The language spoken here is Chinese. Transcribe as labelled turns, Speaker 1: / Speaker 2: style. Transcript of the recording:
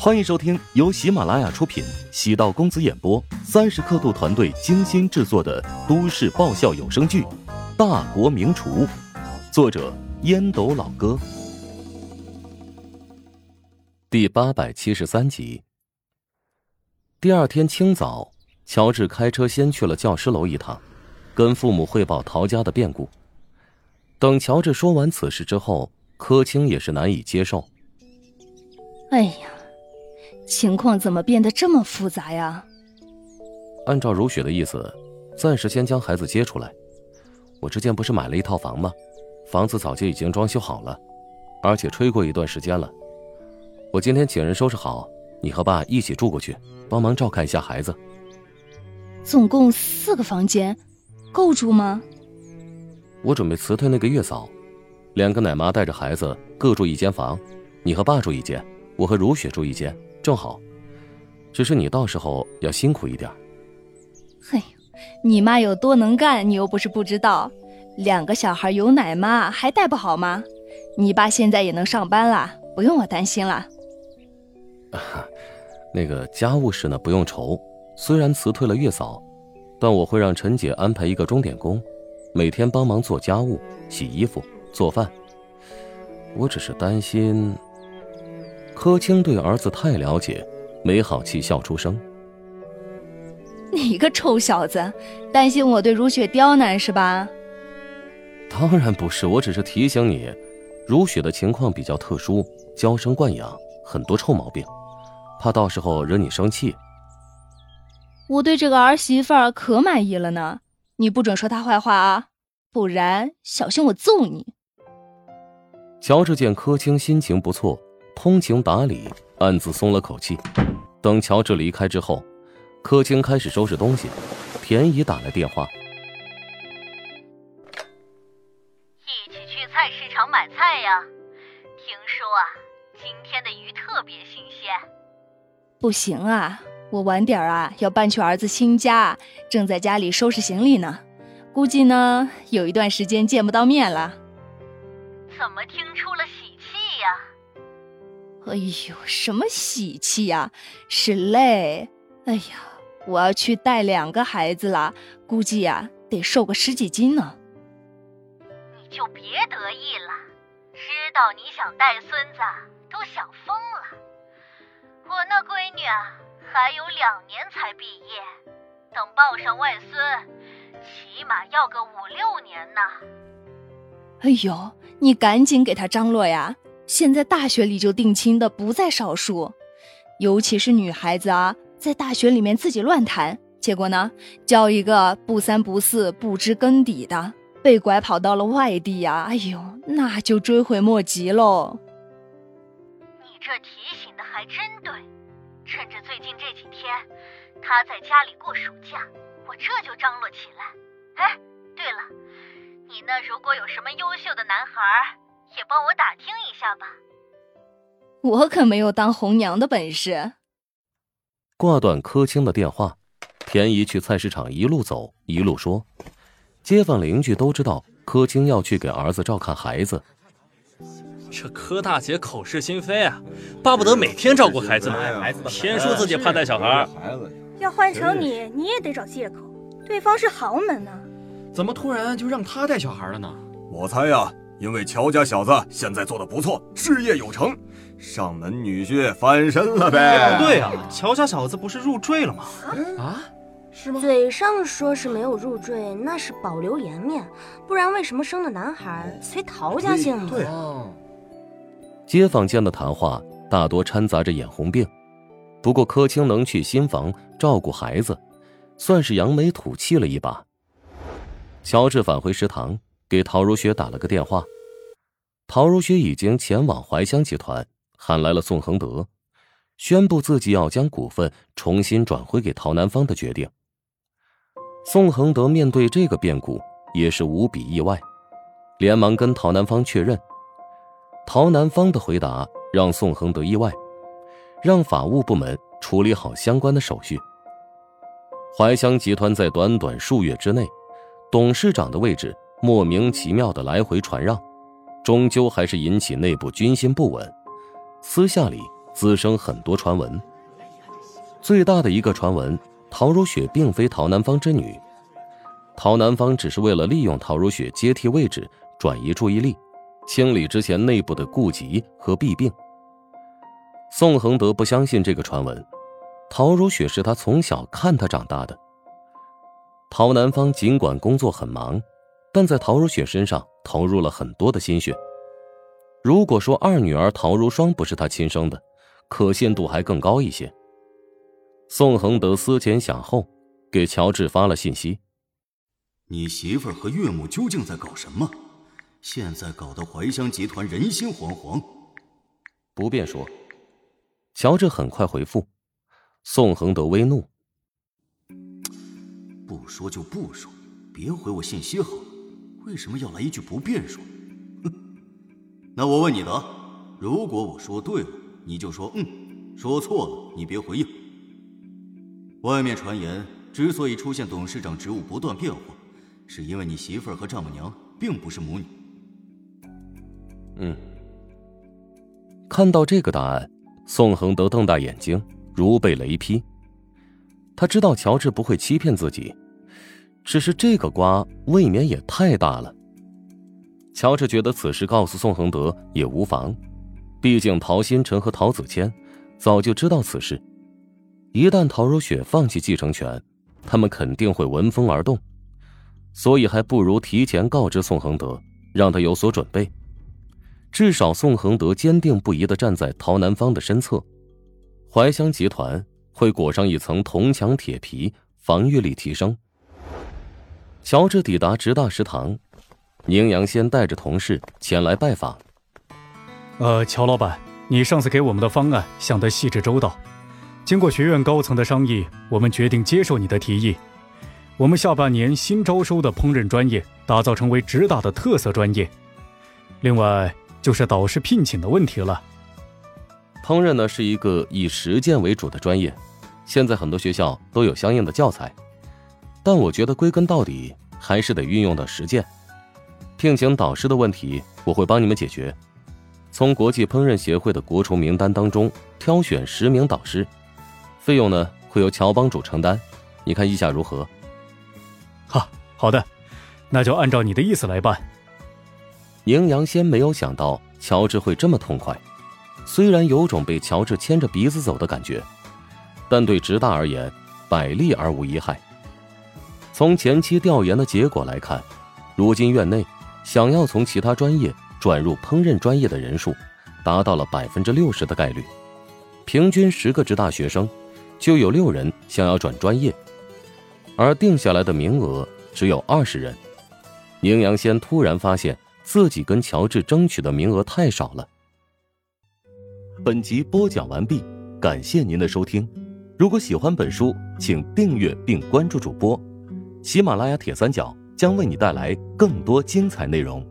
Speaker 1: 欢迎收听由喜马拉雅出品、喜道公子演播、三十刻度团队精心制作的都市爆笑有声剧《大国名厨》，作者烟斗老哥，第八百七十三集。第二天清早，乔治开车先去了教师楼一趟，跟父母汇报陶家的变故。等乔治说完此事之后，柯青也是难以接受。
Speaker 2: 哎呀！情况怎么变得这么复杂呀？
Speaker 1: 按照如雪的意思，暂时先将孩子接出来。我之前不是买了一套房吗？房子早就已经装修好了，而且吹过一段时间了。我今天请人收拾好，你和爸一起住过去，帮忙照看一下孩子。
Speaker 2: 总共四个房间，够住吗？
Speaker 1: 我准备辞退那个月嫂，两个奶妈带着孩子各住一间房，你和爸住一间，我和如雪住一间。正好，只是你到时候要辛苦一点。
Speaker 2: 嘿，你妈有多能干，你又不是不知道。两个小孩有奶妈还带不好吗？你爸现在也能上班了，不用我担心了。
Speaker 1: 那个家务事呢，不用愁。虽然辞退了月嫂，但我会让陈姐安排一个钟点工，每天帮忙做家务、洗衣服、做饭。我只是担心。柯青对儿子太了解，没好气笑出声。
Speaker 2: 你个臭小子，担心我对如雪刁难是吧？
Speaker 1: 当然不是，我只是提醒你，如雪的情况比较特殊，娇生惯养，很多臭毛病，怕到时候惹你生气。
Speaker 2: 我对这个儿媳妇儿可满意了呢，你不准说她坏话啊，不然小心我揍你。
Speaker 1: 乔治见柯青心情不错。通情达理，暗自松了口气。等乔治离开之后，柯青开始收拾东西。田姨打来电话，
Speaker 3: 一起去菜市场买菜呀。听说啊，今天的鱼特别新鲜。
Speaker 2: 不行啊，我晚点啊要搬去儿子新家，正在家里收拾行李呢。估计呢，有一段时间见不到面了。
Speaker 3: 怎么听出？
Speaker 2: 哎呦，什么喜气呀，是累。哎呀，我要去带两个孩子了，估计呀得瘦个十几斤呢。
Speaker 3: 你就别得意了，知道你想带孙子都想疯了。我那闺女啊，还有两年才毕业，等抱上外孙，起码要个五六年呢。
Speaker 2: 哎呦，你赶紧给他张罗呀！现在大学里就定亲的不在少数，尤其是女孩子啊，在大学里面自己乱谈，结果呢，交一个不三不四、不知根底的，被拐跑到了外地呀！哎呦，那就追悔莫及喽。
Speaker 3: 你这提醒的还真对，趁着最近这几天他在家里过暑假，我这就张罗起来。哎，对了，你那如果有什么优秀的男孩。也帮我打听下吧。
Speaker 2: 我可没有当红娘的本事。
Speaker 1: 挂断柯青的电话，田姨去菜市场一路走一路说，街坊邻居都知道柯青要去给儿子照看孩子。
Speaker 4: 这柯大姐口是心非啊，巴不得每天照顾孩子呢，偏说自己怕带小孩。
Speaker 5: 要换成你，你也得找借口。对方是豪门呢，
Speaker 6: 怎么突然就让他带小孩了呢？
Speaker 7: 我猜呀。因为乔家小子现在做的不错，事业有成，上门女婿翻身了呗。
Speaker 6: 不对啊，乔家小子不是入赘了吗？啊，是吗？
Speaker 5: 嘴上说是没有入赘，那是保留颜面，不然为什么生的男孩随陶家姓呢？
Speaker 7: 对
Speaker 1: 街坊间的谈话大多掺杂着眼红病，不过柯青能去新房照顾孩子，算是扬眉吐气了一把。乔治返回食堂。给陶如雪打了个电话，陶如雪已经前往怀香集团，喊来了宋恒德，宣布自己要将股份重新转回给陶南方的决定。宋恒德面对这个变故也是无比意外，连忙跟陶南方确认。陶南方的回答让宋恒德意外，让法务部门处理好相关的手续。怀香集团在短短数月之内，董事长的位置。莫名其妙的来回传让，终究还是引起内部军心不稳。私下里滋生很多传闻。最大的一个传闻，陶如雪并非陶南方之女，陶南方只是为了利用陶如雪接替位置，转移注意力，清理之前内部的痼疾和弊病。宋恒德不相信这个传闻，陶如雪是他从小看他长大的。陶南方尽管工作很忙，但在陶如雪身上投入了很多的心血。如果说二女儿陶如霜不是他亲生的，可信度还更高一些。宋恒德思前想后，给乔治发了信息：“
Speaker 8: 你媳妇儿和岳母究竟在搞什么？现在搞得怀香集团人心惶惶。”
Speaker 1: 不便说。乔治很快回复，宋恒德微怒：“
Speaker 8: 不说就不说，别回我信息好了。为什么要来一句不便说？哼！那我问你的，如果我说对了，你就说嗯；说错了，你别回应。外面传言，之所以出现董事长职务不断变化，是因为你媳妇儿和丈母娘并不是母女。
Speaker 1: 嗯，看到这个答案。宋恒德瞪大眼睛，如被雷劈。他知道乔治不会欺骗自己，只是这个瓜未免也太大了。乔治觉得此事告诉宋恒德也无妨，毕竟陶新成和陶子谦早就知道此事。一旦陶如雪放弃继承权，他们肯定会闻风而动，所以还不如提前告知宋恒德，让他有所准备。至少，宋恒德坚定不移的站在陶南方的身侧，怀乡集团会裹上一层铜墙铁皮，防御力提升。乔治抵达直大食堂，宁阳先带着同事前来拜访。
Speaker 9: 呃，乔老板，你上次给我们的方案想得细致周到，经过学院高层的商议，我们决定接受你的提议。我们下半年新招收的烹饪专业打造成为直大的特色专业。另外。就是导师聘请的问题了。
Speaker 1: 烹饪呢是一个以实践为主的专业，现在很多学校都有相应的教材，但我觉得归根到底还是得运用到实践。聘请导师的问题我会帮你们解决，从国际烹饪协会的国厨名单当中挑选十名导师，费用呢会由乔帮主承担，你看意下如何？
Speaker 9: 哈，好的，那就按照你的意思来办。
Speaker 1: 宁阳先没有想到乔治会这么痛快，虽然有种被乔治牵着鼻子走的感觉，但对直大而言，百利而无一害。从前期调研的结果来看，如今院内想要从其他专业转入烹饪专业的人数，达到了百分之六十的概率，平均十个职大学生，就有六人想要转专业，而定下来的名额只有二十人。宁阳先突然发现。自己跟乔治争取的名额太少了。本集播讲完毕，感谢您的收听。如果喜欢本书，请订阅并关注主播。喜马拉雅铁三角将为你带来更多精彩内容。